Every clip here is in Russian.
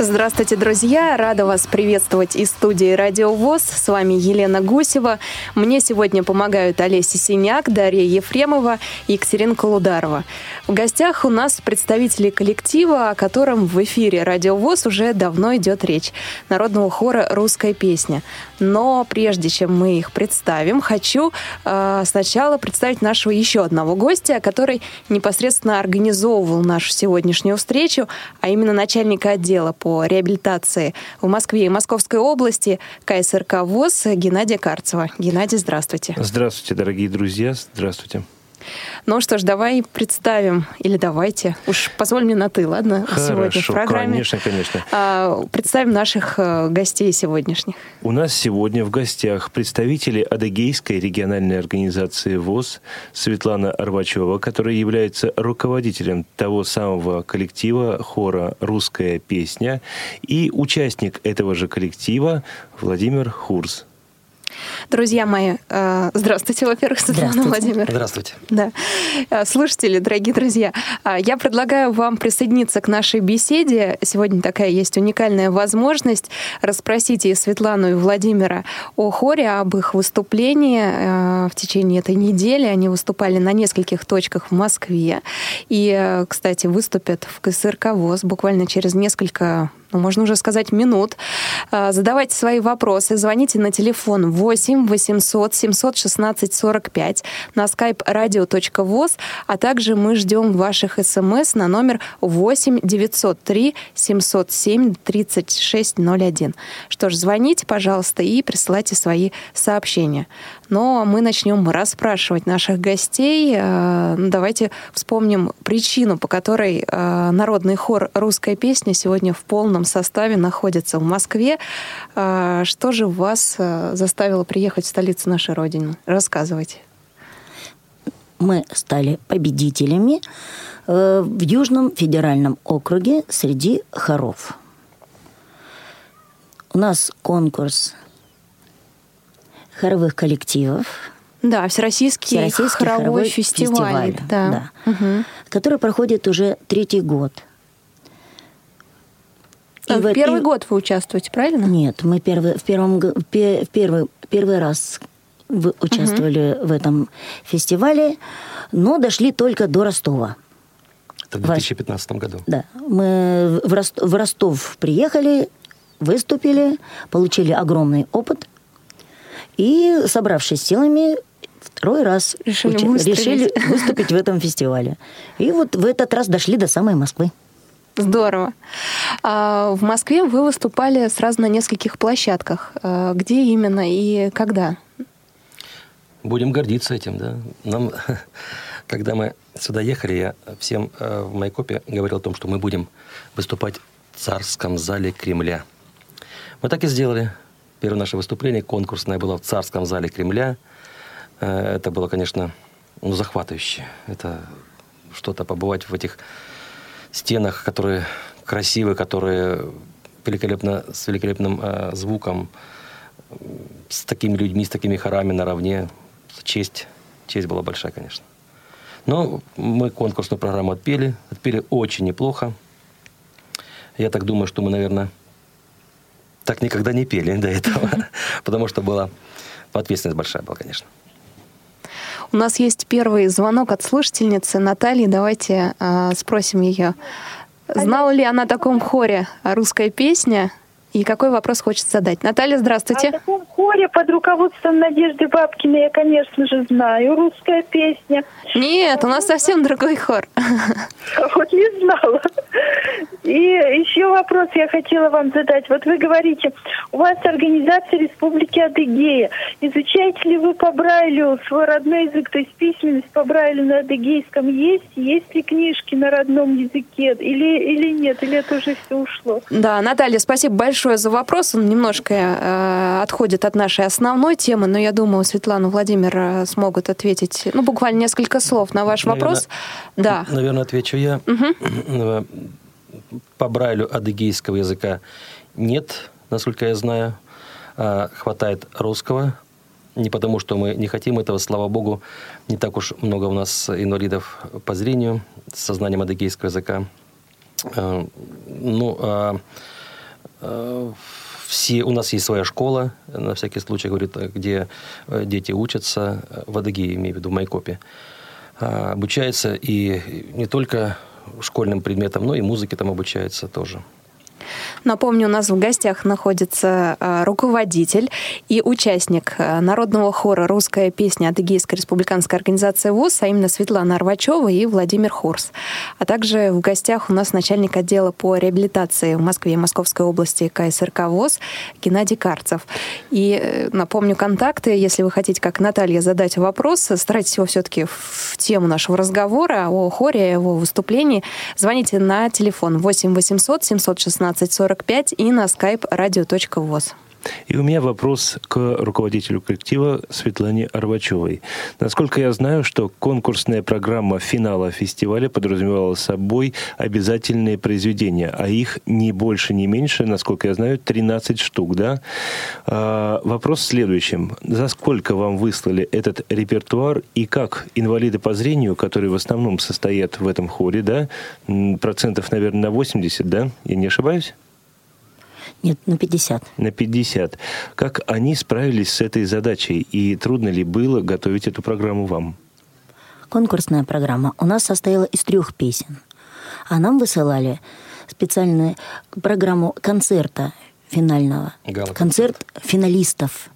Здравствуйте, друзья! Рада вас приветствовать из студии Радио ВОЗ. С вами Елена Гусева. Мне сегодня помогают Олеся Синяк, Дарья Ефремова и Екатерина Колударова. В гостях у нас представители коллектива, о котором в эфире Радио ВОЗ уже давно идет речь. Народного хора «Русская песня». Но прежде чем мы их представим, хочу э, сначала представить нашего еще одного гостя, который непосредственно организовывал нашу сегодняшнюю встречу, а именно начальника отдела по по реабилитации в Москве и Московской области КСРК ВОЗ Геннадия Карцева. Геннадий, здравствуйте. Здравствуйте, дорогие друзья. Здравствуйте. Ну что ж, давай представим, или давайте, уж позволь мне на «ты», ладно, Хорошо, сегодня в программе. конечно, конечно. А, представим наших э, гостей сегодняшних. У нас сегодня в гостях представители Адыгейской региональной организации ВОЗ Светлана Арбачева, которая является руководителем того самого коллектива хора «Русская песня», и участник этого же коллектива Владимир Хурс. Друзья мои, э, здравствуйте, во-первых, Светлана Здравствуйте. Владимир. Здравствуйте. Да. Э, Слушатели, дорогие друзья, э, я предлагаю вам присоединиться к нашей беседе. Сегодня такая есть уникальная возможность расспросить и Светлану, и Владимира о хоре, об их выступлении в течение этой недели. Они выступали на нескольких точках в Москве. И, кстати, выступят в КСРК ВОЗ буквально через несколько ну, можно уже сказать, минут. Задавайте свои вопросы, звоните на телефон 8 800 716 45 на skype radio.voz, а также мы ждем ваших смс на номер 8 903 707 3601. Что ж, звоните, пожалуйста, и присылайте свои сообщения. Но мы начнем расспрашивать наших гостей. Э, ну, давайте вспомним причину, по которой народный хор «Русская песня» сегодня в полном составе находится в Москве. Э, что же вас заставило приехать в столицу нашей Родины? Рассказывайте. Мы стали победителями в Южном федеральном округе среди хоров. У нас конкурс хоровых коллективов. Да, Всероссийский, Всероссийский хоровой, хоровой фестиваль. фестиваль, да. да. Угу. который проходит уже третий год. И в в- первый и- год вы участвуете, правильно? Нет, мы первый, в первом, в пе- в первый, первый раз участвовали в этом фестивале, но дошли только до Ростова. Это в Вась. 2015 году. Да, мы в Ростов, в Ростов приехали, выступили, получили огромный опыт. И, собравшись силами, второй раз Решили выстрелить. решили выступить в этом фестивале. И вот в этот раз дошли до самой Москвы. Здорово. А в Москве вы выступали сразу на нескольких площадках. А Где именно и когда? Будем гордиться этим, да. Нам, когда мы сюда ехали, я всем э, в Майкопе говорил о том, что мы будем выступать в царском зале Кремля. Мы так и сделали. Первое наше выступление конкурсное было в царском зале Кремля. Э, Это было, конечно, ну, захватывающе. Это что-то побывать в этих стенах, которые красивые, которые великолепно, с великолепным э, звуком, с такими людьми, с такими хорами наравне. Честь, честь была большая, конечно. Но мы конкурсную программу отпели, отпели очень неплохо. Я так думаю, что мы, наверное, так никогда не пели до этого, потому что была ответственность большая была, конечно. У нас есть первый звонок от слушательницы Натальи. Давайте а, спросим ее. Знала ли она о таком хоре «Русская песня»? И какой вопрос хочет задать? Наталья, О здравствуйте. таком хоре под руководством Надежды Бабкиной я, конечно же, знаю. Русская песня. Нет, у нас совсем другой хор. Вот не знала. И еще вопрос я хотела вам задать. Вот вы говорите, у вас организация Республики Адыгея. Изучаете ли вы по Брайлю свой родной язык, то есть письменность по Брайлю на адыгейском есть? Есть ли книжки на родном языке? Или, или нет? Или это уже все ушло? Да, Наталья, спасибо большое за вопрос. Он немножко э, отходит от нашей основной темы, но я думаю, Светлана Владимир э, смогут ответить, ну, буквально несколько слов на ваш Наверное, вопрос. Да. Наверное, отвечу я. Э, По Брайлю адыгейского языка нет, насколько я знаю. А, Хватает русского. не потому, что мы не хотим этого, слава богу, не так уж много у нас инвалидов по зрению с сознанием адыгейского языка. Э, ну, а, все, у нас есть своя школа, на всякий случай, говорит, где э, дети учатся, в Адыгее, имею в виду, в Майкопе. А, обучаются и не только школьным предметам, но и музыке там обучаются тоже. Напомню, у нас в гостях находится а, руководитель и участник а, народного хора «Русская песня» Адыгейской республиканской организации ВУЗ, а именно Светлана Арвачева и Владимир Хурс. А также в гостях у нас начальник отдела по реабилитации в Москве и Московской области КСРК ВОЗ Геннадий Карцев. И э, напомню контакты, если вы хотите, как Наталья, задать вопрос, старайтесь его все-таки в тему нашего разговора о хоре, о его выступлении. Звоните на телефон 8 800 716 45 и на skype radio.voz. И у меня вопрос к руководителю коллектива Светлане Арбачевой. Насколько я знаю, что конкурсная программа финала фестиваля подразумевала собой обязательные произведения, а их не больше, не меньше, насколько я знаю, 13 штук, да? А, вопрос в следующем. За сколько вам выслали этот репертуар и как инвалиды по зрению, которые в основном состоят в этом хоре, да, процентов, наверное, на 80, да? Я не ошибаюсь? Нет, на 50. На 50. Как они справились с этой задачей? И трудно ли было готовить эту программу вам? Конкурсная программа у нас состояла из трех песен. А нам высылали специальную программу концерта финального. Гала Концерт финалистов.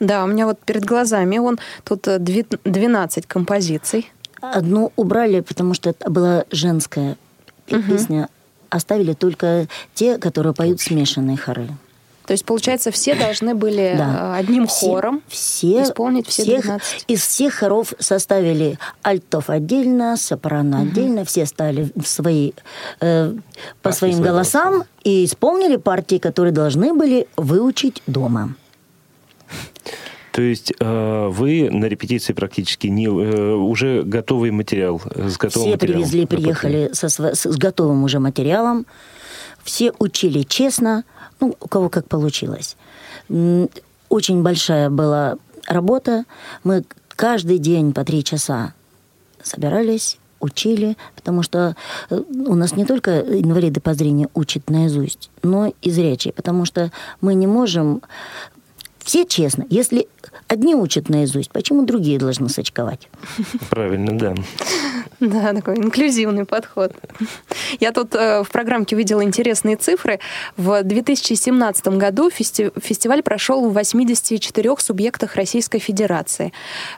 Да, у меня вот перед глазами он тут 12 композиций. Одну убрали, потому что это была женская песня, оставили только те, которые поют смешанные хоры. То есть, получается, все должны были да. Э, одним все, хором все, исполнить все всех, 12. Из всех хоров составили альтов отдельно, сопрано угу. отдельно, все стали в свои, э, по своим голосам голоса. и исполнили партии, которые должны были выучить дома. То есть э, вы на репетиции практически не, э, уже готовый материал с готовым Все привезли, приехали со, с, с готовым уже материалом. Все учили честно, ну, у кого как получилось. Очень большая была работа. Мы каждый день по три часа собирались, учили, потому что э, у нас не только инвалиды по зрению учат наизусть, но и зрячие, потому что мы не можем все честно. Если одни учат наизусть, почему другие должны сочковать? Правильно, да. Да, такой инклюзивный подход. Я тут э, в программке видела интересные цифры. В 2017 году фести фестиваль прошел в 84 субъектах Российской Федерации.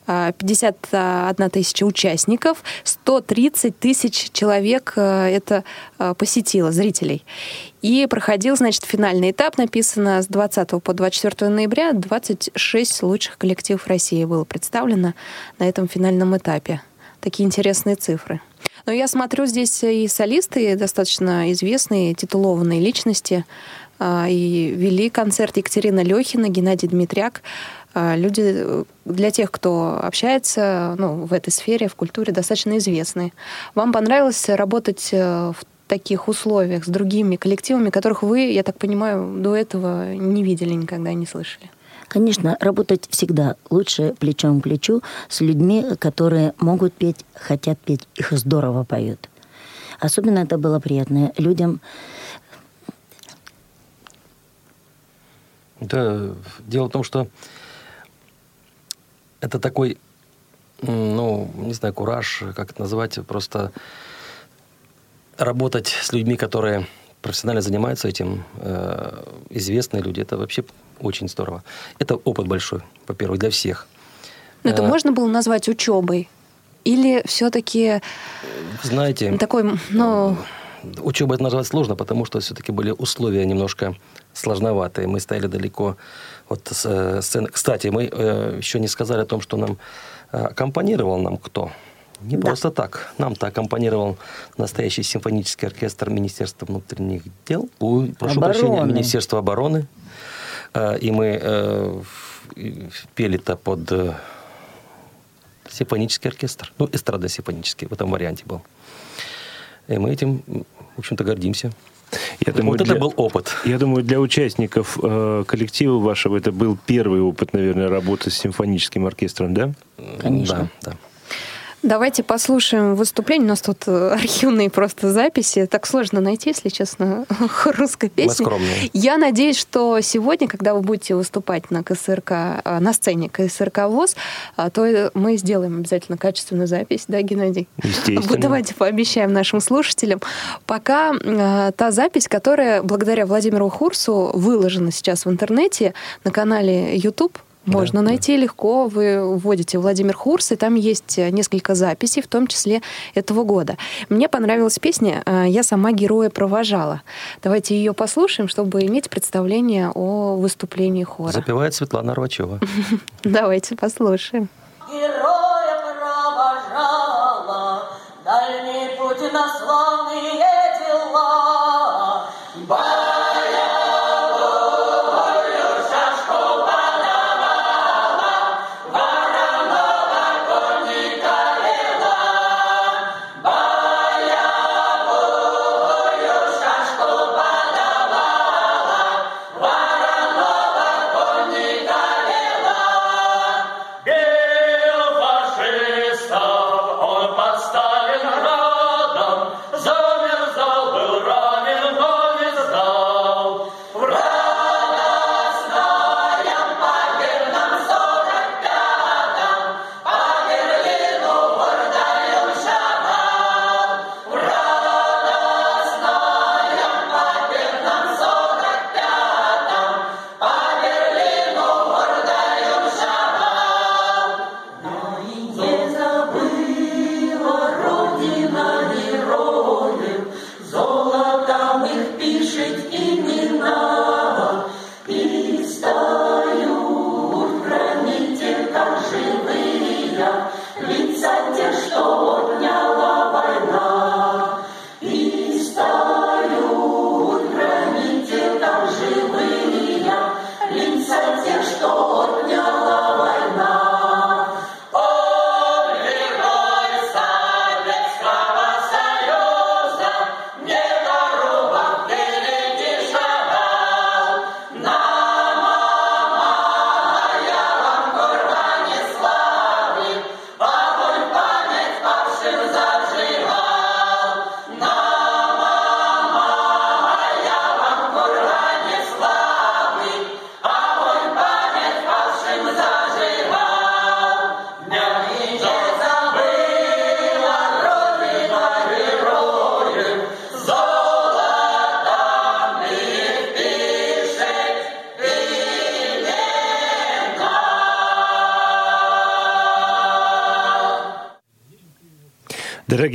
51 э, тысяча участников, 130 тысяч человек э, это э, посетило, зрителей. И проходил, значит, финальный этап, написано с 20 по 24 ноября. 26 лучших коллективов России было представлено на этом финальном этапе такие интересные цифры. Но я смотрю, здесь и солисты достаточно известные, титулованные личности. А, и вели концерт Екатерина Лехина, Геннадий Дмитряк. А, люди для тех, кто общается ну, в этой сфере, в культуре, достаточно известные. Вам понравилось работать э, в таких условиях с другими коллективами, которых вы, я так понимаю, до этого не видели никогда, не слышали? Конечно, работать всегда лучше плечом к плечу с людьми, которые могут петь, хотят петь, их здорово поют. Особенно это было приятно людям. Да, дело в том, что это такой, ну, не знаю, кураж, как это назвать, просто работать с людьми, которые профессионально занимаются этим, э, известные люди, это вообще очень здорово. Это опыт большой, во-первых, для всех. Но это а, можно было назвать учебой? Или все-таки... Знаете... Такой, ну... Учеба это назвать сложно, потому что все-таки были условия немножко сложноватые. Мы стояли далеко от э, сцены. Кстати, мы э, еще не сказали о том, что нам э, аккомпанировал нам кто. Не да. просто так. Нам-то аккомпанировал настоящий симфонический оркестр Министерства внутренних дел. Ой, прошу обороны. прощения, Министерства обороны. Э, и мы э, пели-то под э, симфонический оркестр. Ну, эстрада-симфонический в этом варианте был. И мы этим, в общем-то, гордимся. Я думаю, вот для- это был опыт. Я думаю, для участников э, коллектива вашего это был первый опыт, наверное, работы с симфоническим оркестром, да? Конечно. Да, да. Давайте послушаем выступление. У нас тут э, архивные просто записи. Так сложно найти, если честно, русской песни. Я надеюсь, что сегодня, когда вы будете выступать на КСРК, э, на сцене КСРК ВОЗ, а, то э, мы сделаем обязательно качественную запись, да, Геннадий? Естественно. Давайте пообещаем нашим слушателям. Пока э, та запись, которая благодаря Владимиру Хурсу выложена сейчас в интернете на канале YouTube, можно Да, найти легко. Вы вводите Владимир Хурс, и там есть э, несколько записей, в том числе этого года. Мне понравилась песня э, «Я сама героя провожала». Давайте ее послушаем, чтобы иметь представление о выступлении хора. Запевает Светлана Арвачева. Давайте послушаем. Героя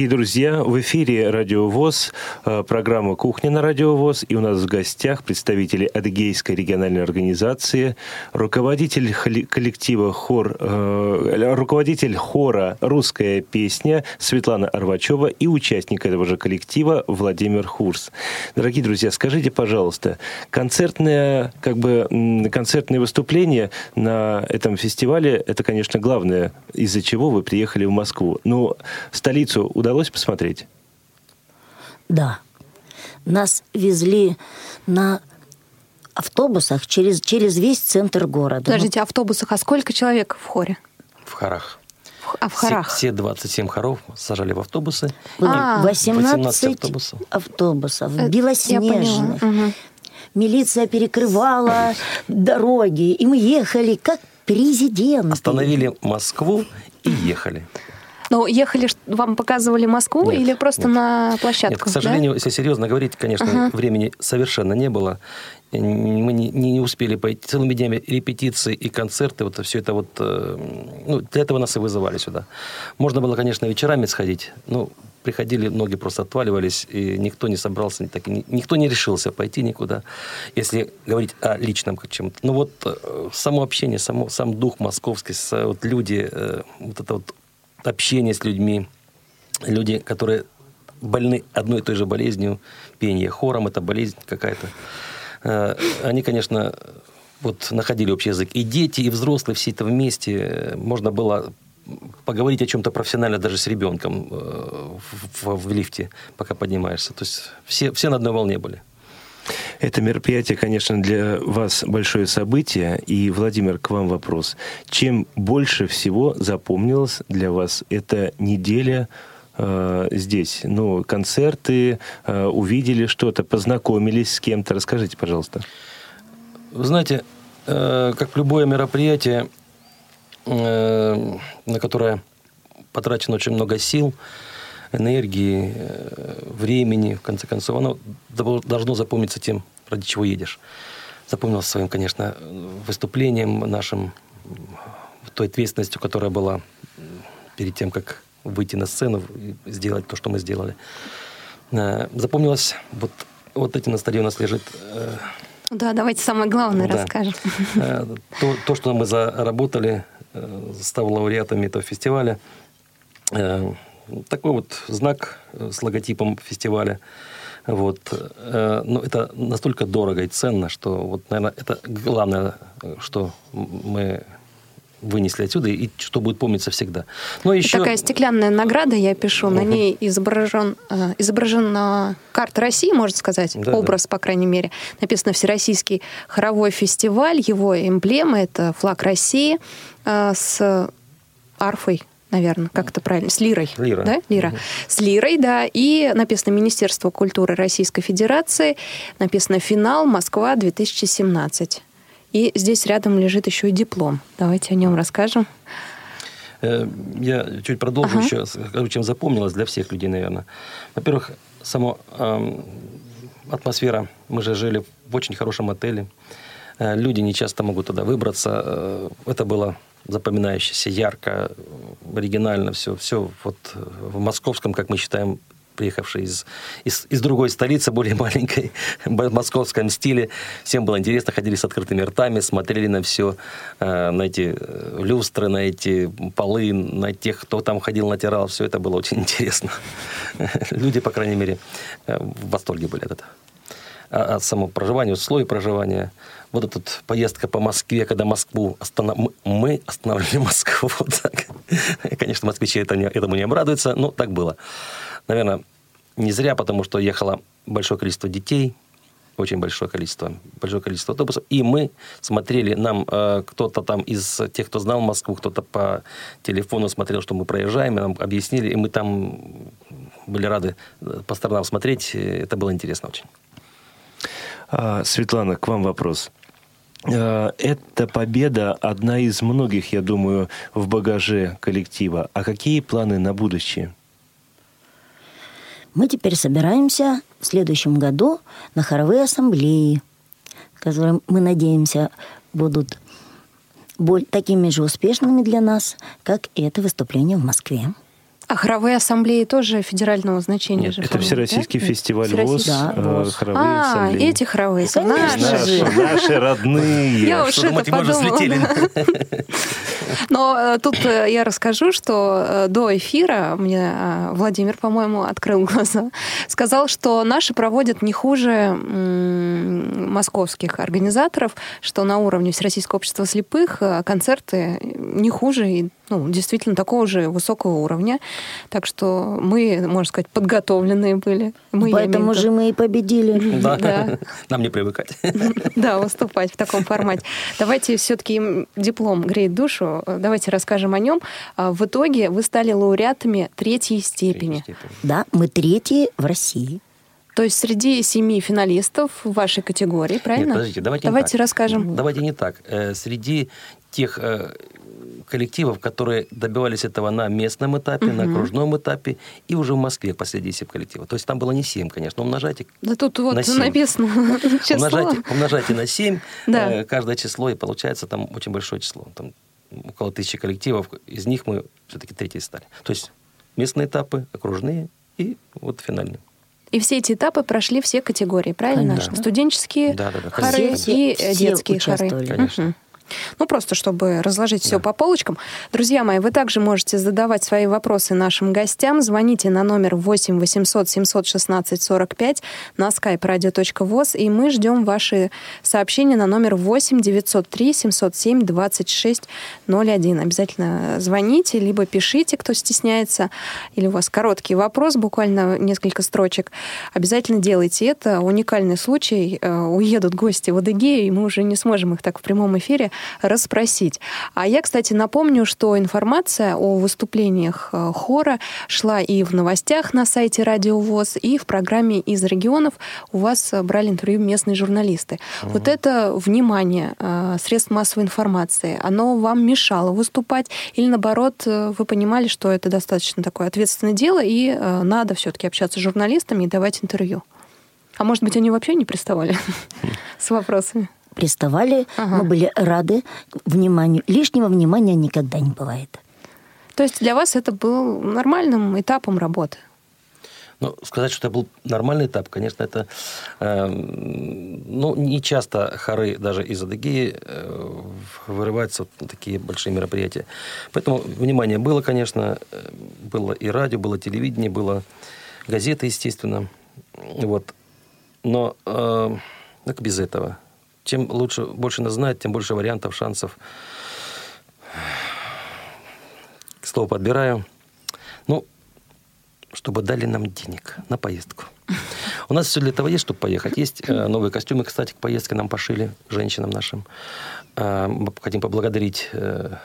Дорогие друзья, в эфире Радио ВОЗ, э, программа «Кухня на Радио ВОЗ», и у нас в гостях представители Адыгейской региональной организации, руководитель коллектива хор, э, руководитель хора «Русская песня» Светлана Арвачева и участник этого же коллектива Владимир Хурс. Дорогие друзья, скажите, пожалуйста, концертное, как бы, концертные выступления на этом фестивале, это, конечно, главное, из-за чего вы приехали в Москву. Ну, столицу удалось посмотреть? Да. Нас везли на автобусах через, через весь центр города. Подождите, автобусах, а сколько человек в хоре? В хорах. В- А в Все- хорах? Все, 27 хоров сажали в автобусы. А. 18, 18 автобусов. автобусов, Э, я белоснежных. Мгм. Милиция перекрывала дороги, и мы ехали как президенты. Остановили Москву и ехали. Ну, ехали, вам показывали Москву Нет, или просто нет. на площадку? Нет, к сожалению, если серьезно говорить, конечно, времени совершенно не было. Мы не, не успели пойти целыми днями репетиции и концерты, вот все это вот, э, ну, для этого нас и вызывали сюда. Можно было, конечно, вечерами сходить, но приходили, ноги просто отваливались, и никто не собрался, так, никто не решился пойти никуда, если говорить о личном чем-то. Ну вот э, само общение, само, сам дух московский, вот люди, э, вот это вот общение с людьми, люди, которые больны одной и той же болезнью, пение хором, это болезнь какая-то. Э, Они, конечно, вот находили общий язык. И дети, и взрослые, все это вместе. Э, Можно было поговорить о чем-то профессионально даже с ребенком э, в, в- в лифте, пока поднимаешься. То есть все, все на одной волне были. Это мероприятие, конечно, для вас большое событие. И, Владимир, к вам вопрос. Чем больше всего запомнилась для вас эта неделя э, здесь? Ну, концерты, э, увидели что-то, познакомились с кем-то. Расскажите, пожалуйста. Вы знаете, э, как любое мероприятие, э, на которое потрачено очень много сил, энергии, э, времени, в конце концов, оно должно запомниться тем, ради чего едешь. Запомнилось своим, конечно, выступлением нашим, той ответственностью, которая была перед тем, как выйти на сцену и сделать то, что мы сделали. Э, запомнилось, вот, вот эти на стадионе у нас лежит... Э, да, давайте самое главное да. расскажем. То, то, что мы заработали, став лауреатами этого фестиваля, такой вот знак э, с логотипом фестиваля. Вот. Э, но это настолько дорого и ценно, что вот, наверное, это главное, что мы вынесли отсюда и что будет помниться всегда. Но еще... Такая стеклянная награда, я пишу, на ней изображен, э, изображена карта России, можно сказать, да, образ, да. по крайней мере. Написано «Всероссийский хоровой фестиваль», его эмблема — это флаг России с арфой наверное, как это правильно, с лирой. Лира. Да? Лира. Угу. С лирой, да. И написано Министерство культуры Российской Федерации, написано «Финал Москва 2017». И здесь рядом лежит еще и диплом. Давайте о нем расскажем. Э, я чуть продолжу ага. еще, скажу, чем запомнилось для всех людей, наверное. Во-первых, сама э, атмосфера. Мы же жили в очень хорошем отеле. Э, люди не часто могут туда выбраться. Э, это было запоминающееся, ярко, оригинально все. Все вот в московском, как мы считаем, приехавший из, из, из другой столицы, более маленькой, в московском стиле. Всем было интересно, ходили с открытыми ртами, смотрели на все, э, на эти э, люстры, на эти полы, на тех, кто там ходил, натирал. Все это было очень интересно. Люди, по крайней мере, э, в восторге были от этого. А, от самого проживания, условий проживания – вот эта поездка по Москве, когда Москву останов... мы останавливали Москву. Вот так. Конечно, москвичи это не, этому не обрадуются, но так было. Наверное, не зря, потому что ехало большое количество детей, очень большое количество, большое количество автобусов. И мы смотрели, нам э, кто-то там из тех, кто знал Москву, кто-то по телефону смотрел, что мы проезжаем, и нам объяснили, и мы там были рады э, по сторонам смотреть. Это было интересно очень. А, Светлана, к вам вопрос. Э, эта победа одна из многих, я думаю, в багаже коллектива. А какие планы на будущее? Мы теперь собираемся в следующем году на хоровые ассамблеи, которые, мы надеемся, будут такими же успешными для нас, как и это выступление в Москве. А хоровые ассамблеи тоже федерального значения Нет, же? Это Всероссийский да? фестиваль. ВОЗ, да, ВОЗ. хоровые а, ассамблеи. эти хоровые Наши, наши, наши родные. Я уж это подумала. Но э, тут э, я расскажу, что э, до эфира мне Владимир, по-моему, открыл глаза, сказал, что наши проводят не хуже московских организаторов, что на уровне Всероссийского общества слепых концерты не хуже и ну, действительно такого же высокого уровня. Так что мы, можно сказать, подготовленные были. Мы, Поэтому же мы и победили. Да. да. Нам не привыкать. Да, выступать в таком формате. Давайте все-таки диплом греет душу. Давайте расскажем о нем. А, в итоге вы стали лауреатами третьей степени. Да, мы третьи в России. То есть среди семи финалистов в вашей категории, правильно? Нет, подождите, давайте, давайте расскажем. Давайте не так. Э, среди тех э, коллективов, которые добивались этого на местном этапе, угу. на окружном этапе и уже в Москве последние 7 коллективов. То есть там было не 7, конечно, но умножайте Да тут вот на 7. написано число. Умножайте, умножайте на 7 да. э, каждое число, и получается там очень большое число. Там около тысячи коллективов, из них мы все-таки третьи стали. То есть местные этапы, окружные и вот финальные. И все эти этапы прошли все категории, правильно? Конечно. Студенческие да, да, да. хоры все, и все детские хоры. Конечно. Угу. Ну, просто чтобы разложить все по полочкам. Друзья мои, вы также можете задавать свои вопросы нашим гостям. Звоните на номер 8 800 716 45 на skype radio.voz, и мы ждем ваши сообщения на номер 8 903 707 26 01. Обязательно звоните, либо пишите, кто стесняется, или у вас короткий вопрос, буквально несколько строчек. Обязательно делайте это. Уникальный случай. Э, уедут гости в Адыгею, и мы уже не сможем их так в прямом эфире расспросить. А я, кстати, напомню, что информация о выступлениях э, хора шла и в новостях на сайте Радио ВОЗ, и в программе «Из регионов» у вас брали интервью местные журналисты. Угу. Вот это внимание э, средств массовой информации, оно вам мешало выступать или, наоборот, э, вы понимали, что это достаточно такое ответственное дело, и надо все-таки общаться с журналистами и давать интервью? А может быть, они вообще не приставали с вопросами? Приставали, ага. мы были рады вниманию. Лишнего внимания никогда не бывает. То есть для вас это был нормальным этапом работы? Ну, сказать, что это был нормальный этап, конечно, это... Э, ну, не часто хоры даже из Адыгеи э, вырываются в такие большие мероприятия. Поэтому внимание было, конечно, э, было и радио, было телевидение, было газеты, естественно. Вот. Но э, как без этого? Чем лучше, больше нас знает, тем больше вариантов, шансов. Слово подбираю. Ну, чтобы дали нам денег на поездку. У нас все для того есть, чтобы поехать. Есть э, новые костюмы, кстати, к поездке нам пошили, женщинам нашим. Э, хотим поблагодарить э,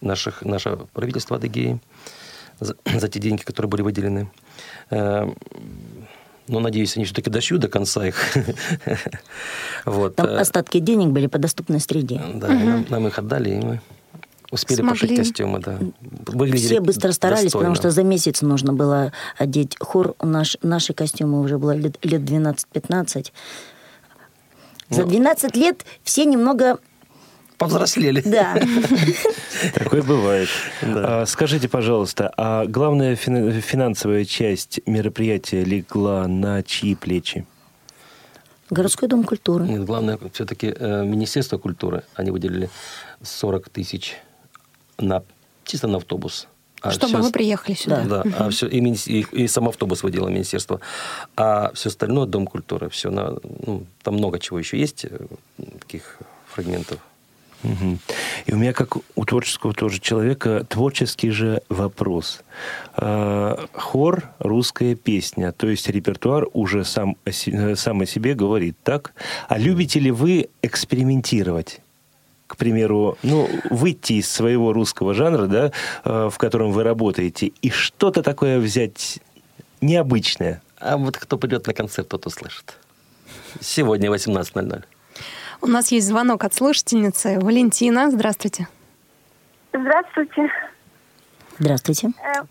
наших, наше правительство Адыгеи за, за те деньги, которые были выделены. Но надеюсь, они все-таки дошьют до конца их. вот. Там э, остатки денег были по доступной среде. Да, угу. нам, нам их отдали, и мы успели Смогли. пошить костюмы, да. Выглядели Все быстро старались, достойно. потому что за месяц нужно было одеть хор. Наш, наши костюмы уже было лет, лет 12-15. За 12 ну. лет все немного повзрослели. Да. Такое бывает. Да. А, скажите, пожалуйста, а главная финансовая часть мероприятия легла на чьи плечи? Городской дом культуры. Нет, главное, все-таки э, Министерство культуры. Они выделили 40 тысяч на, чисто на автобус. А Чтобы все, вы приехали сюда. Да, угу. а все, и, и, и сам автобус выделило министерство. А все остальное Дом культуры. Все на, ну, там много чего еще есть, э, таких фрагментов. Угу. И у меня, как у творческого тоже человека, творческий же вопрос. А, хор – русская песня, то есть репертуар уже сам о, сам о себе говорит, так? А любите ли вы экспериментировать? к примеру, ну, выйти из своего русского жанра, да, а, в котором вы работаете, и что-то такое взять необычное. А вот кто придет на концерт, тот услышит. Сегодня 18.00. У нас есть звонок от слушательницы. Валентина, здравствуйте. Здравствуйте. Здравствуйте. Э,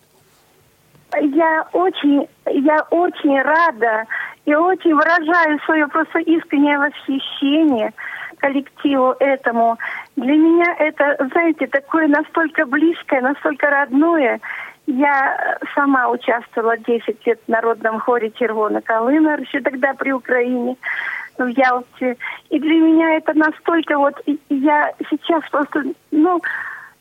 я очень, я очень рада и очень выражаю свое просто искреннее восхищение коллективу этому. Для меня это, знаете, такое настолько близкое, настолько родное. Я сама участвовала 10 лет в народном хоре Червона Колына, еще тогда при Украине в Ялте. И для меня это настолько вот... Я сейчас просто, ну,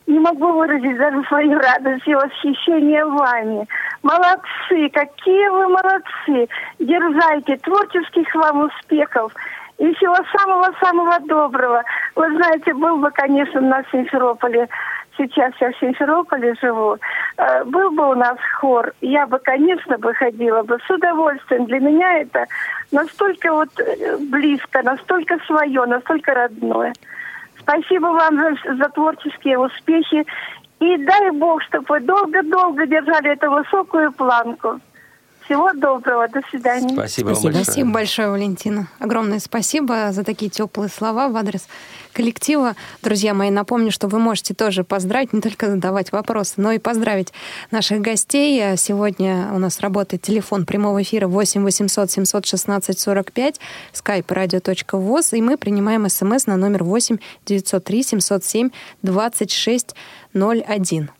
не могу выразить даже свою радость и восхищение вами. Молодцы, какие вы молодцы. Дерзайте, творческих вам успехов. И всего самого-самого доброго. Вы знаете, был бы, конечно, на Симферополе сейчас я в Симферополе живу, э, был бы у нас хор, я бы, конечно, бы ходила бы с удовольствием. Для меня это настолько вот э, близко, настолько свое, настолько родное. Спасибо вам за, за творческие успехи. И дай Бог, чтобы вы долго-долго держали эту высокую планку. Всего доброго, до свидания. Спасибо, спасибо. большое. Спасибо большое, Валентина. Огромное спасибо за такие теплые слова в адрес коллектива. Друзья мои, напомню, что вы можете тоже поздравить, не только задавать вопросы, но и поздравить наших гостей. Сегодня у нас работает телефон прямого эфира 8 800 716 45, skype radio.voz, и мы принимаем смс на номер 8 903 707 26 01.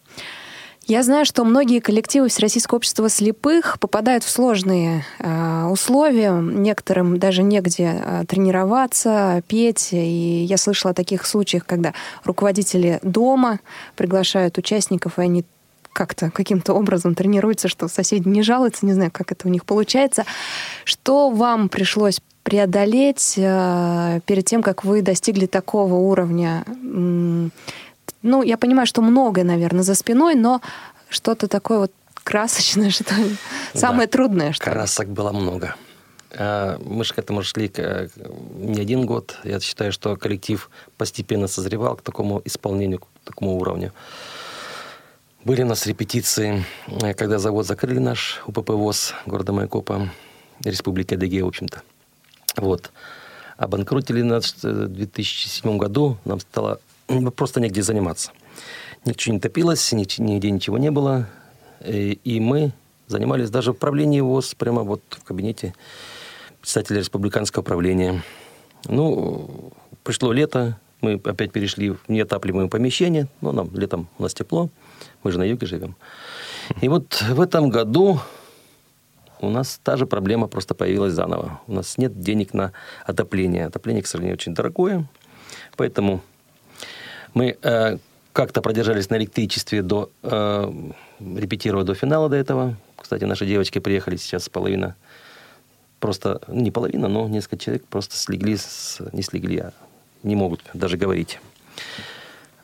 Я знаю, что многие коллективы Всероссийского общества слепых попадают в сложные э, условия. Некоторым даже негде э, тренироваться, петь. И я слышала о таких случаях, когда руководители дома приглашают участников, и они как-то каким-то образом тренируются, что соседи не жалуются, не знаю, как это у них получается. Что вам пришлось преодолеть э, перед тем, как вы достигли такого уровня? Ну, я понимаю, что многое, наверное, за спиной, но что-то такое вот красочное, что ли? Самое да, трудное, что Красок ли? было много. А, мы же к этому шли не один год. Я считаю, что коллектив постепенно созревал к такому исполнению, к такому уровню. Были у нас репетиции, э, когда завод закрыли наш УПП ВОЗ города Майкопа, Республики Адыгея, в общем-то. Вот. Обанкротили нас в 2007 году. Нам стало просто негде заниматься. Ничего не топилось, нигде ничего не было. Э, и мы занимались даже в правлении ВОЗ, прямо вот в кабинете председателя республиканского правления. Ну, пришло лето, мы опять перешли в неотапливаемое помещение, но нам летом у нас тепло. Мы же на юге живем. И вот в этом году у нас та же проблема просто появилась заново. У нас нет денег на отопление. Отопление, к сожалению, очень дорогое. Поэтому мы э, как-то продержались на электричестве до э, репетировали до финала до этого. Кстати, наши девочки приехали сейчас половина, просто не половина, но несколько человек просто слегли, с, не слегли, а не могут даже говорить.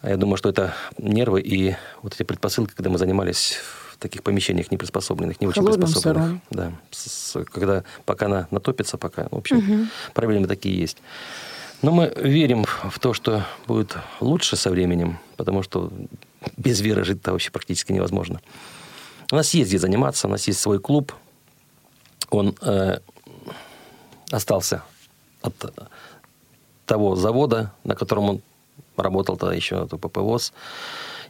А я думаю, что это нервы и вот эти предпосылки, когда мы занимались в таких помещениях неприспособленных, не очень Холодным приспособленных. Сыром. Да, с, с, когда пока она натопится, пока, в общем, угу. проблемы такие есть. Но мы верим в то, что будет лучше со временем, потому что без веры жить-то вообще практически невозможно. У нас есть где заниматься, у нас есть свой клуб. Он э, остался от того завода, на котором он работал тогда еще от УПП ВОЗ.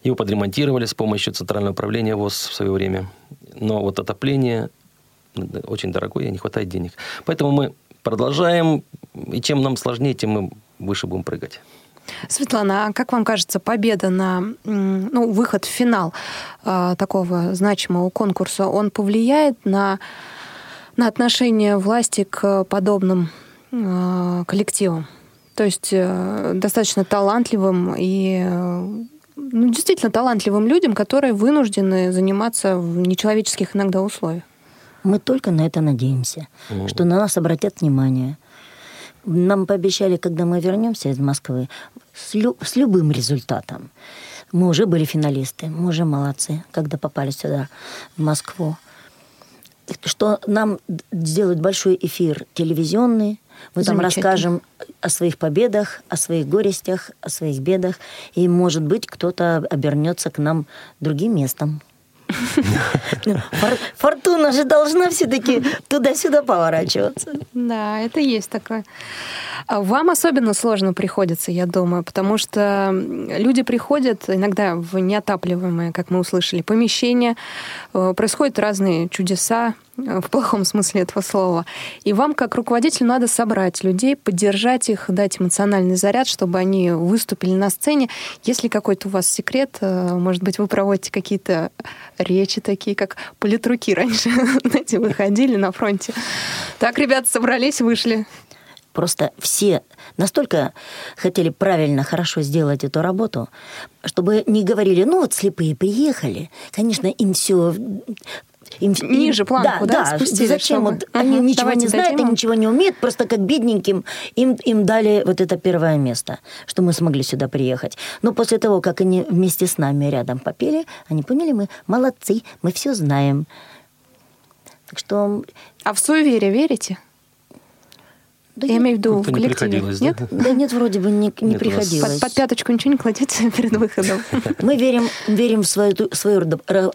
Его подремонтировали с помощью Центрального управления ВОЗ в свое время. Но вот отопление очень дорогое, не хватает денег. Поэтому мы продолжаем, и чем нам сложнее, тем мы выше будем прыгать. Светлана, а как вам кажется, победа на ну, выход в финал э, такого значимого конкурса, он повлияет на, на отношение власти к подобным э, коллективам? То есть э, достаточно талантливым и э, ну, действительно талантливым людям, которые вынуждены заниматься в нечеловеческих иногда условиях. Мы только на это надеемся, mm. что на нас обратят внимание. Нам пообещали, когда мы вернемся из Москвы, с, лю- с любым результатом. Мы уже были финалисты, мы уже молодцы, когда попали сюда, в Москву. Что нам сделают большой эфир телевизионный, мы там расскажем о своих победах, о своих горестях, о своих бедах. И, может быть, кто-то обернется к нам другим местом. Фортуна же должна все-таки туда-сюда поворачиваться. Да, это есть такое. Вам особенно сложно приходится, я думаю, потому что люди приходят иногда в неотапливаемые, как мы услышали, помещения, э, происходят разные чудеса, в плохом смысле этого слова. И вам, как руководителю, надо собрать людей, поддержать их, дать эмоциональный заряд, чтобы они выступили на сцене. Если какой-то у вас секрет, э, может быть, вы проводите какие-то речи такие, как политруки раньше, знаете, выходили на фронте. Так, ребята, собрались, вышли. Просто все настолько хотели правильно, хорошо сделать эту работу, чтобы не говорили, ну вот слепые приехали, конечно, им все им, Ниже планку, да, да, спустили. Зачем? Чтобы... Вот угу. Они ничего Давайте не знают, они ничего не умеют, просто как бедненьким им, им дали вот это первое место, что мы смогли сюда приехать. Но после того, как они вместе с нами рядом попели, они поняли, мы молодцы, мы все знаем. Так что... А в суеверие верите? Да я имею в виду в коллективе. Не нет? Да? да нет, вроде бы не, не нет, приходилось. Под, под пяточку ничего не кладете перед выходом? Мы верим, верим в свою, свою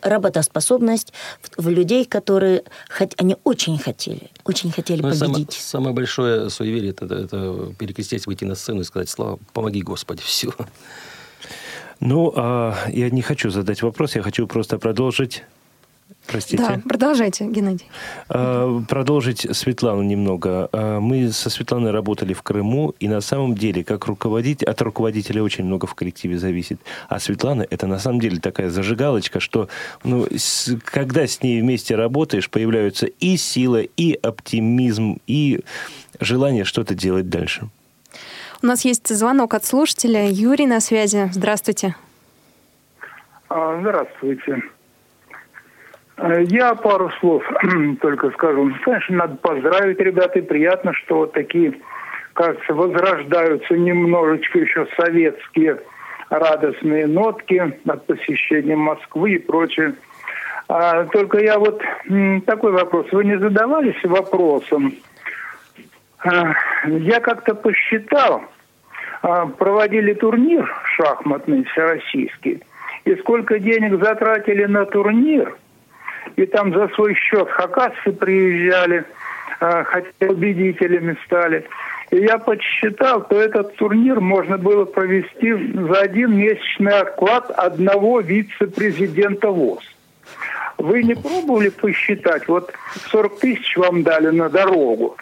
работоспособность, в, в людей, которые хот, они очень хотели, очень хотели ну, победить. Самое, самое большое суеверие это, это перекрестить, выйти на сцену и сказать «Слава, помоги, Господи, все». Ну, а я не хочу задать вопрос, я хочу просто продолжить Простите. Да, продолжайте, Геннадий. А, Продолжить Светлану немного. А, Мы со Светланой работали в Крыму, и на самом деле, как руководитель, от руководителя очень много в коллективе зависит. А Светлана это на самом деле такая зажигалочка, что ну, с- когда с ней вместе работаешь, появляются и сила, и оптимизм, и желание что-то делать дальше. У нас есть звонок от слушателя. Юрий на связи. Здравствуйте. А, Здравствуйте. Э, Я пару слов только скажу. Конечно, надо поздравить ребят, и приятно, что вот такие, кажется, возрождаются немножечко еще советские радостные нотки от посещения Москвы и прочее. А, только я вот такой вопрос. Вы не задавались вопросом? А, Я как-то посчитал, а, проводили турнир шахматный всероссийский, и сколько денег затратили на турнир, и там за свой счет хакасцы приезжали, а, хотя победителями стали. И я подсчитал, то этот турнир можно было провести за один месячный оклад одного вице-президента ВОЗ. Вы не пробовали посчитать? Вот 40 тысяч вам дали на дорогу.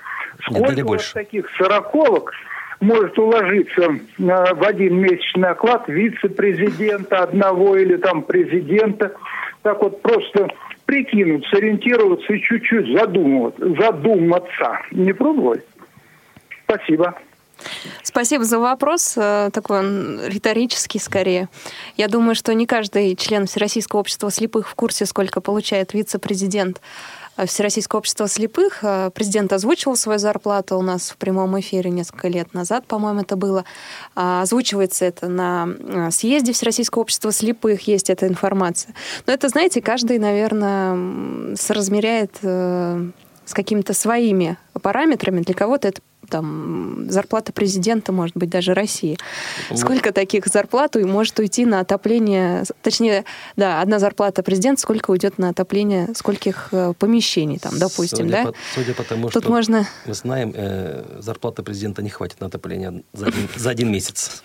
Дали Сколько вас больше. таких сороковок может уложиться э, в один месячный оклад вице-президента одного или там президента? Так вот просто прикинуть, сориентироваться и чуть-чуть задумываться, задуматься. Не пробовали? Спасибо. Спасибо за вопрос. Э, Такой он риторический скорее. Я думаю, что не каждый член Всероссийского общества слепых в курсе, сколько получает вице-президент Всероссийского общества слепых. Э, Президент озвучивал свою зарплату у нас в прямом эфире несколько лет назад, по-моему, это было. А, Озвучивается это на э, съезде Всероссийского общества слепых, есть эта информация. Но это, знаете, каждый, наверное, соразмеряет э, с какими-то своими параметрами. Для кого-то это там зарплата президента, может быть, даже России. Сколько таких зарплат и может уйти на отопление, точнее, да, одна зарплата президента, сколько уйдет на отопление скольких э, помещений, там, допустим, судя да? По, судя по тому, Тут что можно- мы знаем, э, зарплата президента не хватит на отопление за один, за один месяц.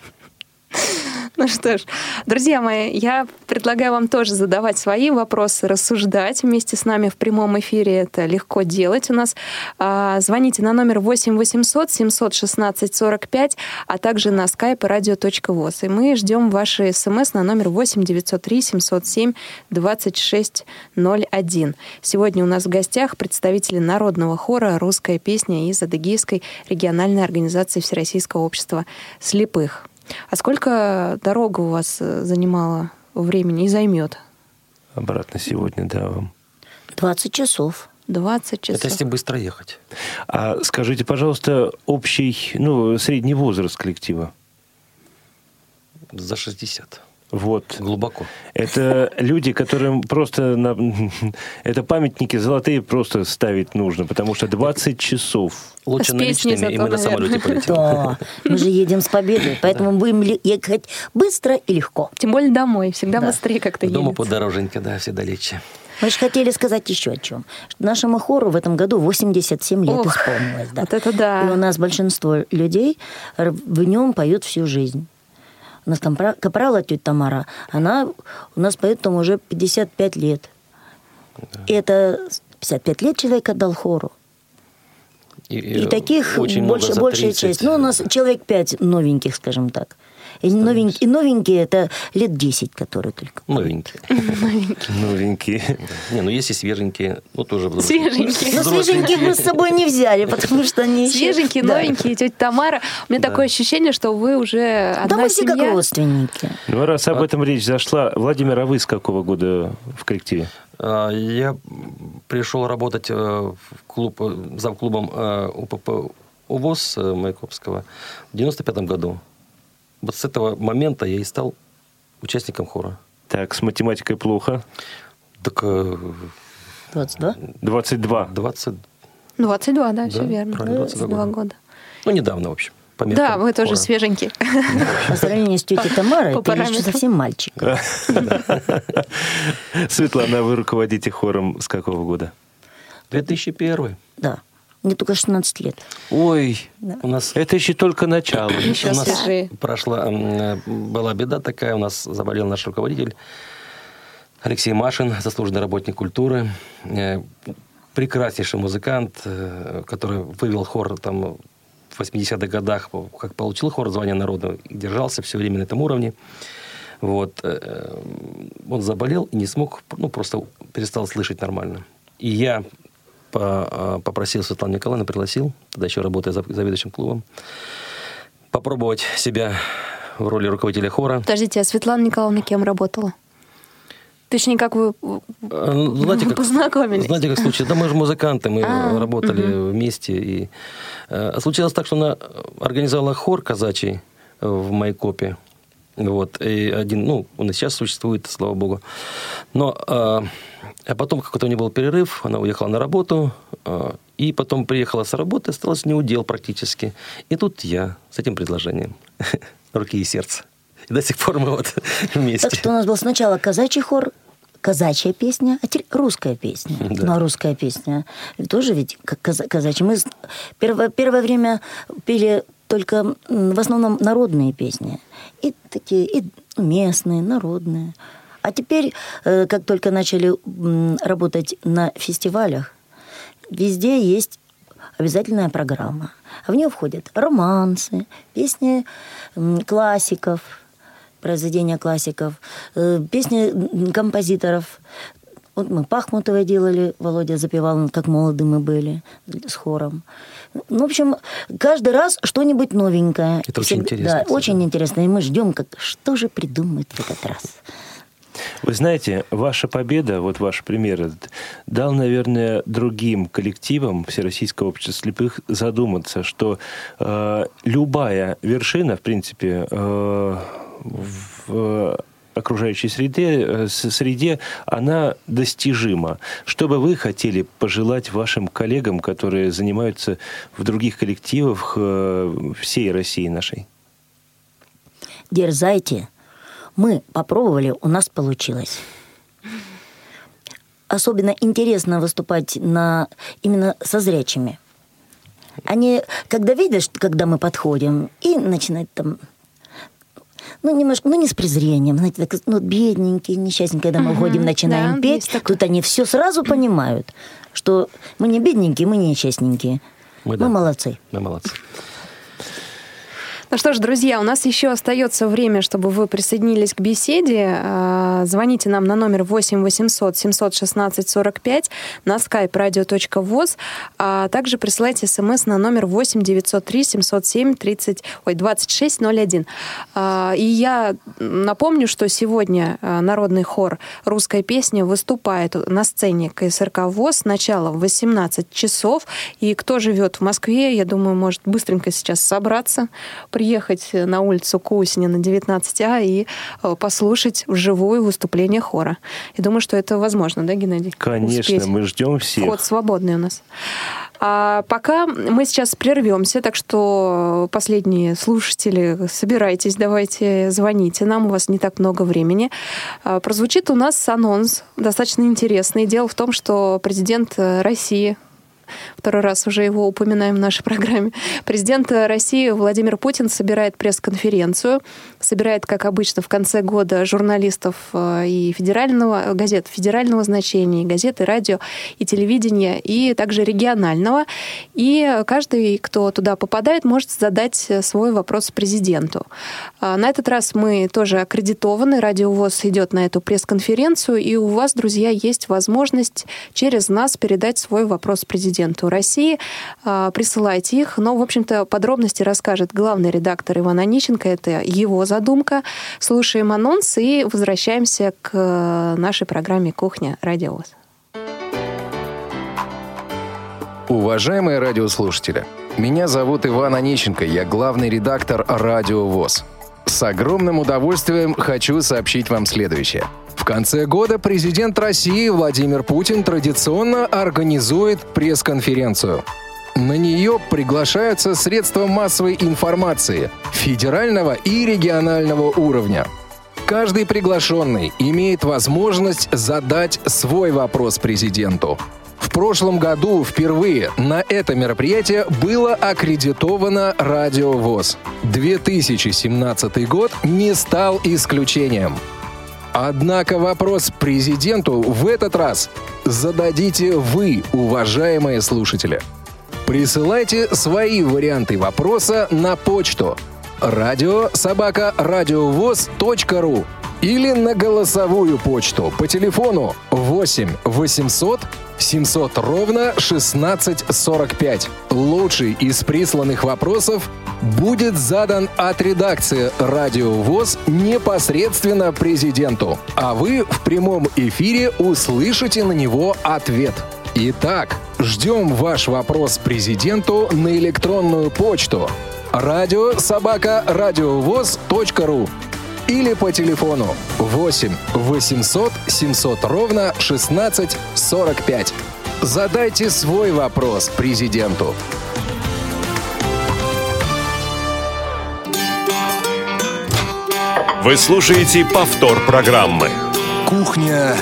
Ну что ж, друзья мои, я предлагаю вам тоже задавать свои вопросы, рассуждать вместе с нами в прямом эфире. Это легко делать у нас. А, Звоните на номер 8 800 716 45, а также на skype radio.voz. И мы ждем ваши смс на номер 8 903 707 2601. Сегодня у нас в гостях представители народного хора «Русская песня» из Адыгейской региональной организации Всероссийского общества слепых. А сколько дорога у вас э, занимала времени и займет? Обратно сегодня, да, вам. 20 часов. 20 часов. Это если быстро ехать. А скажите, пожалуйста, общий, ну, средний возраст коллектива? За 60. Вот. Глубоко. Это люди, которым просто... на- Это памятники золотые просто ставить нужно, потому что 20 часов. Лучше С наличными, и зато, мы на самолете полетим. Да, мы же едем с победой, поэтому будем ли- ехать быстро и легко. Тем более домой. Всегда Да. быстрее как-то Дома едется. подороженько, да, все далече. Мы же хотели сказать еще о чем. Нашему хору в этом году 87 лет Ох, исполнилось. Да. вот это да. И у нас большинство людей в нем поют всю жизнь. У нас капрала тетя Тамара, она у нас поет там уже 55 лет. И это 55 лет человек отдал хору. И, таких очень больше, большая 30. часть. Ну, у нас человек 5 новеньких, скажем так. И новенькие, и новенькие это лет 10, которые только. Новенькие. Новенькие. Не, ну есть и свеженькие, ну тоже взрослые. Свеженькие. Но Взрослые. свеженьких мы с собой не взяли, потому что они Свеженькие, новенькие, тетя Тамара. У меня такое ощущение, что вы уже одна Да мы все как родственники. Ну, а раз об этом речь зашла, Владимир, а вы с какого года в коллективе? А, Я пришел работать э, в клуб, э, завклубом э, УПП УВОЗ Майкопского в 95 году. Вот с этого момента я и стал участником хора. Так, с математикой плохо. Так э, 22? 22. 20, 22, да, все Да, верно. правильно, 22 года. ну недавно, в общем. по Да, вы тоже хора. свеженькие. По сравнению с тетей Тамарой, по ты еще совсем мальчик. Светлана, а вы руководите хором с какого года? 2001. Да. Мне только 16 лет. Ой, У нас это еще только начало. Еще у нас свежие. прошла, э, была беда такая, у нас заболел наш руководитель. Алексей Машин, заслуженный работник культуры, э, прекраснейший музыкант, э, который вывел хор там в 80-х годах, как получил хор звания народного, и держался все время на этом уровне. Вот. Он заболел и не смог, ну, просто перестал слышать нормально. И я попросил Светлану Николаевну, пригласил, тогда еще работая заведующим клубом, попробовать себя в роли руководителя хора. Подождите, а Светлана Николаевна кем работала? Точнее, как вы, э, ну, знаете, как, познакомились? Знаете, как случилось? Да мы же музыканты, мы а, работали угу. вместе. И, э, случилось так, что она организовала хор казачий в Майкопе. Вот, и один, ну, он и сейчас существует, слава богу. Но, э, а потом какой-то у нее был перерыв, она уехала на работу, э, и потом приехала с работы, осталось неудел практически. И тут я с этим предложением. Руки и сердце. И до сих пор мы вот вместе. Так что у нас был сначала казачий хор, казачья песня, а теперь русская песня. Да. Ну, а русская песня тоже ведь как казачья. Мы первое, первое время пели только в основном народные песни. И такие, и местные, народные. А теперь, э, как только начали работать на фестивалях, везде есть обязательная программа. В нее входят романсы, песни классиков, произведения классиков, э, песни композиторов. Вот мы Пахмутова делали, Володя запевал, как молоды мы были с хором. Ну, в общем, каждый раз что-нибудь новенькое. Это очень интересно. Да, кстати. очень интересно. И мы ждем, как, что же придумают в этот раз. Вы знаете, ваша победа, вот ваш пример этот, дал, наверное, другим коллективам Всероссийского общества слепых задуматься, что э, любая вершина, в принципе, э, в окружающей среде, э, среде, она достижима. Что бы вы хотели пожелать вашим коллегам, которые занимаются в других коллективах э, всей России нашей? Дерзайте. Мы попробовали, у нас получилось. Особенно интересно выступать на, именно со зрячими. Они, когда видят, когда мы подходим, и начинают там ну, немножко, ну, не с презрением, знаете, так, ну, бедненькие, несчастненькие, когда мы угу, уходим, начинаем да, петь, тут они все сразу понимают, что мы не бедненькие, мы не несчастненькие. Мы, мы да. молодцы. Мы молодцы. Ну что ж, друзья, у нас еще остается время, чтобы вы присоединились к беседе. А, звоните нам на номер 8 800 716 45 на skype radio.voz, а также присылайте смс на номер 8 903 707 30, ой, 2601. А, и я напомню, что сегодня а, народный хор «Русская песня» выступает на сцене КСРК ВОЗ начало в 18 часов. И кто живет в Москве, я думаю, может быстренько сейчас собраться, при приехать на улицу Кусиня на 19А и э, послушать вживую выступление хора. Я думаю, что это возможно, да, Геннадий? Конечно, Успеть. мы ждем всех. Вход свободный у нас. А пока мы сейчас прервемся, так что последние слушатели, собирайтесь, давайте звоните нам, у вас не так много времени. А, прозвучит у нас анонс, достаточно интересный. Дело в том, что президент России второй раз уже его упоминаем в нашей программе. Президент России Владимир Путин собирает пресс-конференцию, собирает, как обычно, в конце года журналистов э, и федерального, газет федерального значения, и газеты, радио и телевидения, и также регионального. И каждый, кто туда попадает, может задать свой вопрос президенту. А, на этот раз мы тоже аккредитованы, Радио ВОЗ идет на эту пресс-конференцию, и у вас, друзья, есть возможность через нас передать свой вопрос президенту России. А, присылайте их. Но, в общем-то, подробности расскажет главный редактор Иван Онищенко. Это его задумка. Слушаем анонс и возвращаемся к э, нашей программе «Кухня. Радиовоз». Уважаемые радиослушатели, меня зовут Иван Онищенко, я главный редактор «Радио ВОЗ». С огромным удовольствием хочу сообщить вам следующее – в конце года президент России Владимир Путин традиционно организует пресс-конференцию. На нее приглашаются средства массовой информации федерального и регионального уровня. Каждый приглашенный имеет возможность задать свой вопрос президенту. В прошлом году впервые на это мероприятие было аккредитовано Радио ВОЗ. 2017 год не стал исключением. Однако вопрос президенту в этот раз зададите вы, уважаемые слушатели. Присылайте свои варианты вопроса на почту радио собака ру или на голосовую почту по телефону 8 800 700 ровно 1645. Лучший из присланных вопросов будет задан от редакции «Радио ВОЗ» непосредственно президенту, а вы в прямом эфире услышите на него ответ. Итак, ждем ваш вопрос президенту на электронную почту радио собака ру или по телефону 8 800 700 ровно 16 45. Задайте свой вопрос президенту. Вы слушаете повтор программы. Кухня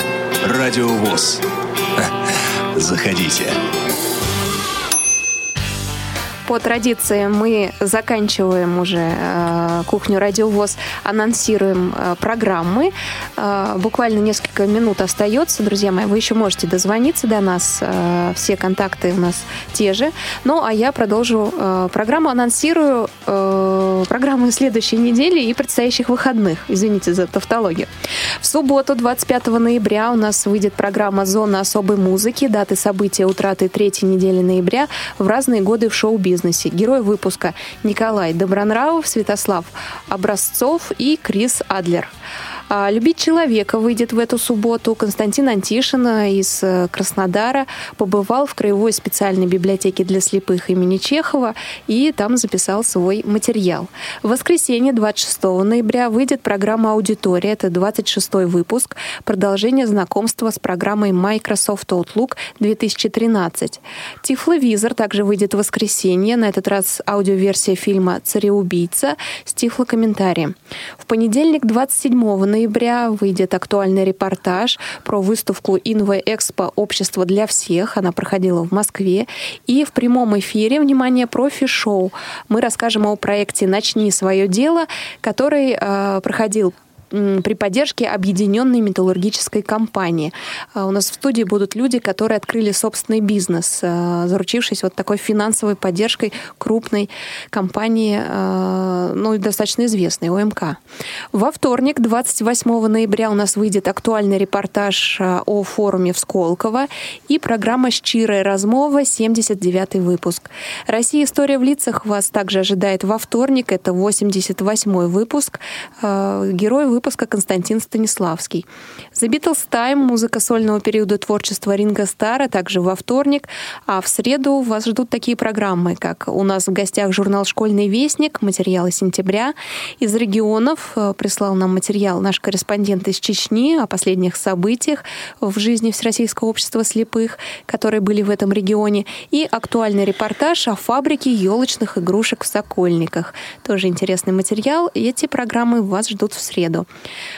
Радиовоз. Заходите. По традиции мы заканчиваем уже э, кухню Радиовоз, анонсируем э, программы. Э, буквально несколько минут остается, друзья мои. Вы еще можете дозвониться до нас. Э, все контакты у нас те же. Ну, а я продолжу э, программу, анонсирую э, программы следующей недели и предстоящих выходных. Извините за тавтологию. В субботу, 25 ноября, у нас выйдет программа «Зона особой музыки». Даты события утраты третьей недели ноября в разные годы в шоу-бизнесе бизнесе. Герой выпуска Николай Добронравов, Святослав Образцов и Крис Адлер. А, «Любить человека» выйдет в эту субботу. Константин Антишин из э, Краснодара побывал в Краевой специальной библиотеке для слепых имени Чехова и там записал свой материал. В воскресенье, 26 ноября, выйдет программа «Аудитория». Это 26 выпуск, продолжение знакомства с программой Microsoft Outlook 2013. Тифловизор также выйдет в воскресенье. На этот раз аудиоверсия фильма «Цареубийца» с тифлокомментарием. В понедельник, 27 ноября выйдет актуальный репортаж про выставку Инве Экспо «Общество для всех». Она проходила в Москве. И в прямом эфире, внимание, профи-шоу. Мы расскажем о проекте «Начни свое дело», который э, проходил при поддержке объединенной металлургической компании. А, у нас в студии будут люди, которые открыли собственный бизнес, а, заручившись вот такой финансовой поддержкой крупной компании, а, ну, достаточно известной, ОМК. Во вторник, 28 ноября, у нас выйдет актуальный репортаж о форуме в Сколково и программа «Щирая размова», 79 выпуск. «Россия. История в лицах» вас также ожидает во вторник, это 88 выпуск. Герой выпуска выпуска Константин Станиславский. The Beatles Time, музыка сольного периода творчества Ринга Стара, также во вторник. А в среду вас ждут такие программы, как у нас в гостях журнал «Школьный вестник», материалы сентября. Из регионов э, прислал нам материал наш корреспондент из Чечни о последних событиях в жизни Всероссийского общества слепых, которые были в этом регионе. И актуальный репортаж о фабрике елочных игрушек в Сокольниках. Тоже интересный материал. Эти программы вас ждут в среду.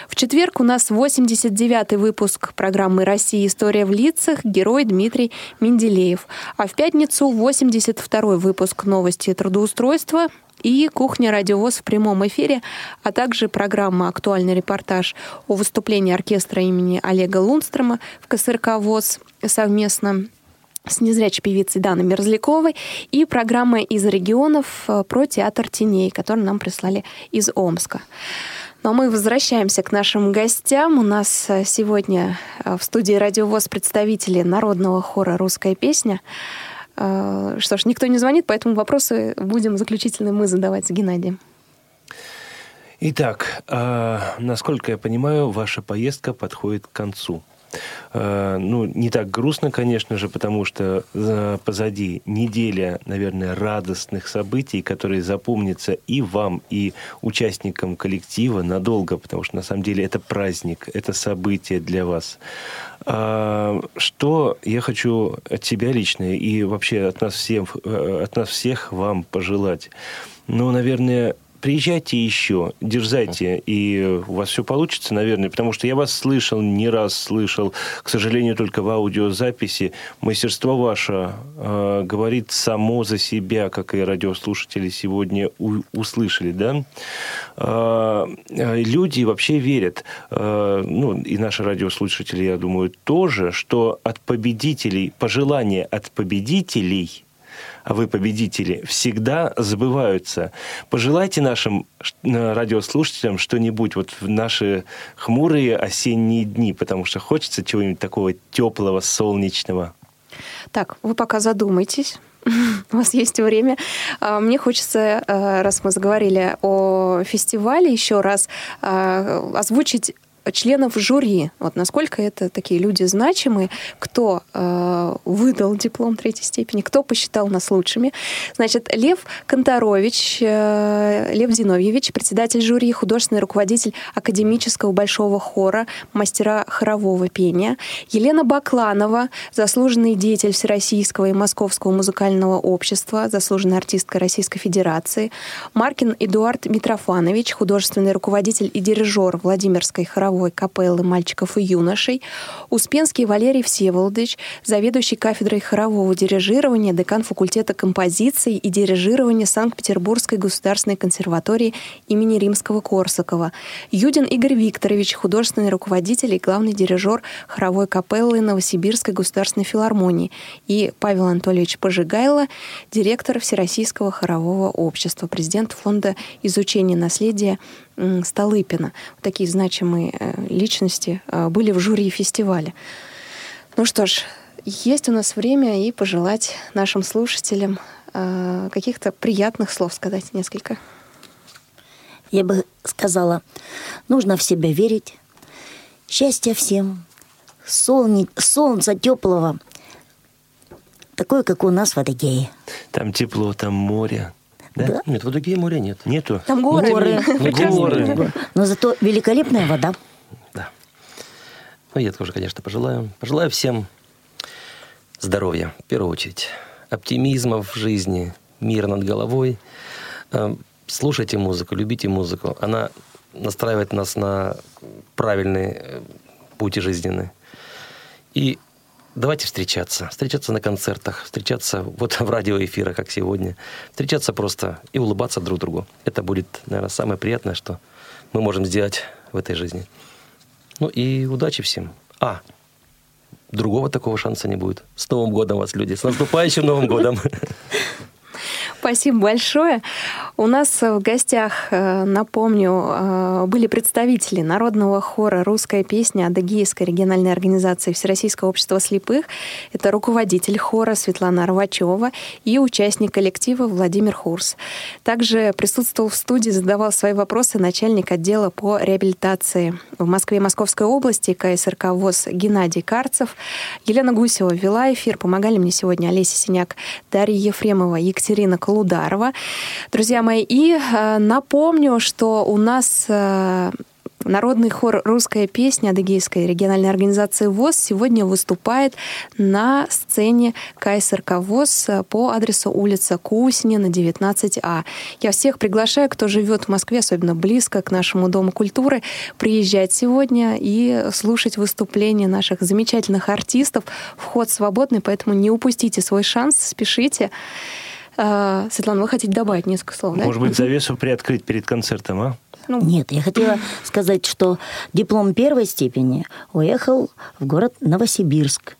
В четверг у нас 89-й выпуск программы «Россия. История в лицах» герой Дмитрий Менделеев. А в пятницу 82-й выпуск новости трудоустройства и «Кухня радиовоз» в прямом эфире, а также программа «Актуальный репортаж» о выступлении оркестра имени Олега Лунстрома в КСРК ВОЗ совместно с незрячей певицей Даной Мерзляковой и программа из регионов э, про театр теней, который нам прислали из Омска. Ну а мы возвращаемся к нашим гостям. У нас э, сегодня э, в студии «Радиовоз» представители народного хора «Русская песня». Э, что ж, никто не звонит, поэтому вопросы будем заключительные мы задавать с Геннадием. Итак, насколько я понимаю, ваша поездка подходит к концу. Э, ну, не так грустно, конечно же, потому что позади неделя, наверное, радостных событий, которые запомнятся и вам, и участникам коллектива надолго, потому что на самом деле это праздник, это событие для вас. А, что я хочу от тебя лично и вообще от нас всех, э, от нас всех вам пожелать? Ну, наверное, приезжайте еще, дерзайте, и у вас все получится, наверное, потому что я вас слышал, не раз слышал, к сожалению, только в аудиозаписи. Мастерство ваше э, говорит само за себя, как и радиослушатели сегодня у, услышали, да? Э, люди вообще верят, э, ну, и наши радиослушатели, я думаю, тоже, что от победителей, пожелания от победителей – а вы победители, всегда забываются. Пожелайте нашим радиослушателям что-нибудь вот в наши хмурые осенние дни, потому что хочется чего-нибудь такого теплого, солнечного. Так, вы пока задумайтесь. У вас есть время. А, мне хочется, а, раз мы заговорили о фестивале, еще раз а, озвучить членов жюри. Вот насколько это такие люди значимые, кто э, выдал диплом третьей степени, кто посчитал нас лучшими. Значит, Лев Конторович, э, Лев Зиновьевич, председатель жюри, художественный руководитель академического большого хора, мастера хорового пения. Елена Бакланова, заслуженный деятель Всероссийского и Московского музыкального общества, заслуженная артистка Российской Федерации. Маркин Эдуард Митрофанович, художественный руководитель и дирижер Владимирской хоровой хоровой капеллы мальчиков и юношей, Успенский Валерий Всеволодович, заведующий кафедрой хорового дирижирования, декан факультета композиции и дирижирования Санкт-Петербургской государственной консерватории имени Римского-Корсакова, Юдин Игорь Викторович, художественный руководитель и главный дирижер хоровой капеллы Новосибирской государственной филармонии, и Павел Анатольевич Пожигайло, директор Всероссийского хорового общества, президент Фонда изучения наследия Столыпина. Такие значимые э, личности э, были в жюри фестиваля. Ну что ж, есть у нас время и пожелать нашим слушателям э, каких-то приятных слов сказать несколько. Я бы сказала, нужно в себя верить, счастья всем, солне, солнца теплого, такое, как у нас в Адыгее. Там тепло, там море, да? да? Нет, в Адыгее моря нет. Нету? Там горы. Горы. Ну, горы. Но зато великолепная вода. Да. Ну, я тоже, конечно, пожелаю. Пожелаю всем здоровья, в первую очередь. Оптимизма в жизни, мир над головой. Э, слушайте музыку, любите музыку. Она настраивает нас на правильный э, путь жизненный. И Давайте встречаться. Встречаться на концертах, встречаться вот в радиоэфирах, как сегодня. Встречаться просто и улыбаться друг другу. Это будет, наверное, самое приятное, что мы можем сделать в этой жизни. Ну и удачи всем. А, другого такого шанса не будет. С Новым годом вас, люди! С наступающим Новым годом! Спасибо большое. У нас в гостях, э, напомню, э, были представители народного хора «Русская песня» Адыгейской региональной организации Всероссийского общества слепых. Это руководитель хора Светлана Арвачева и участник коллектива Владимир Хурс. Также присутствовал в студии, задавал свои вопросы начальник отдела по реабилитации в Москве и Московской области КСРК ВОЗ Геннадий Карцев. Елена Гусева вела эфир. Помогали мне сегодня Олеся Синяк, Дарья Ефремова, Екатерина Колумбова Ударова. Друзья мои, и э, напомню, что у нас э, Народный хор «Русская песня» Адыгейской региональной организации ВОЗ сегодня выступает на сцене КСРК ВОЗ по адресу улица Кусинина, 19А. Я всех приглашаю, кто живет в Москве, особенно близко к нашему Дому культуры, приезжать сегодня и слушать выступления наших замечательных артистов. Вход свободный, поэтому не упустите свой шанс, спешите. Светлана, вы хотите добавить несколько слов, да? Может быть, завесу приоткрыть перед концертом, а? Ну, Нет, я хотела сказать, что диплом первой степени уехал в город Новосибирск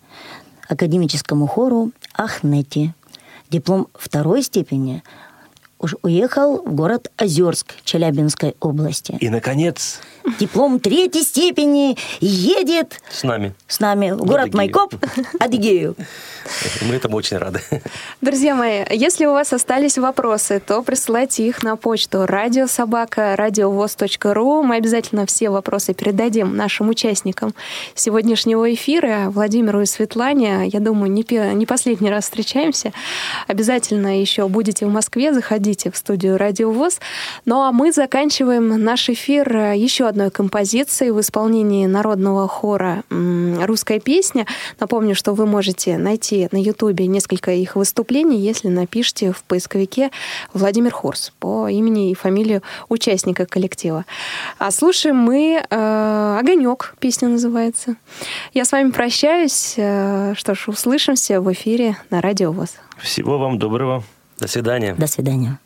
академическому хору Ахнети. Диплом второй степени уж уехал в город Озерск Челябинской области. И, наконец... Диплом третьей степени едет... С нами. С нами в город Адыгею. Майкоп, Адыгею. Мы этому очень рады. Друзья мои, если у вас остались вопросы, то присылайте их на почту радиособака радиовоз.ру. Мы обязательно все вопросы передадим нашим участникам сегодняшнего эфира, Владимиру и Светлане. Я думаю, не, не последний раз встречаемся. Обязательно еще будете в Москве, заходите в студию Радио ВОЗ. Ну а мы заканчиваем наш эфир еще одной одной композиции в исполнении народного хора «Русская песня». Напомню, что вы можете найти на Ютубе несколько их выступлений, если напишите в поисковике Владимир Хорс по имени и фамилию участника коллектива. А слушаем мы э, «Огонек», песня называется. Я с вами прощаюсь. Э, что ж, услышимся в эфире на Радио ВОЗ. Всего вам доброго. До свидания. До свидания.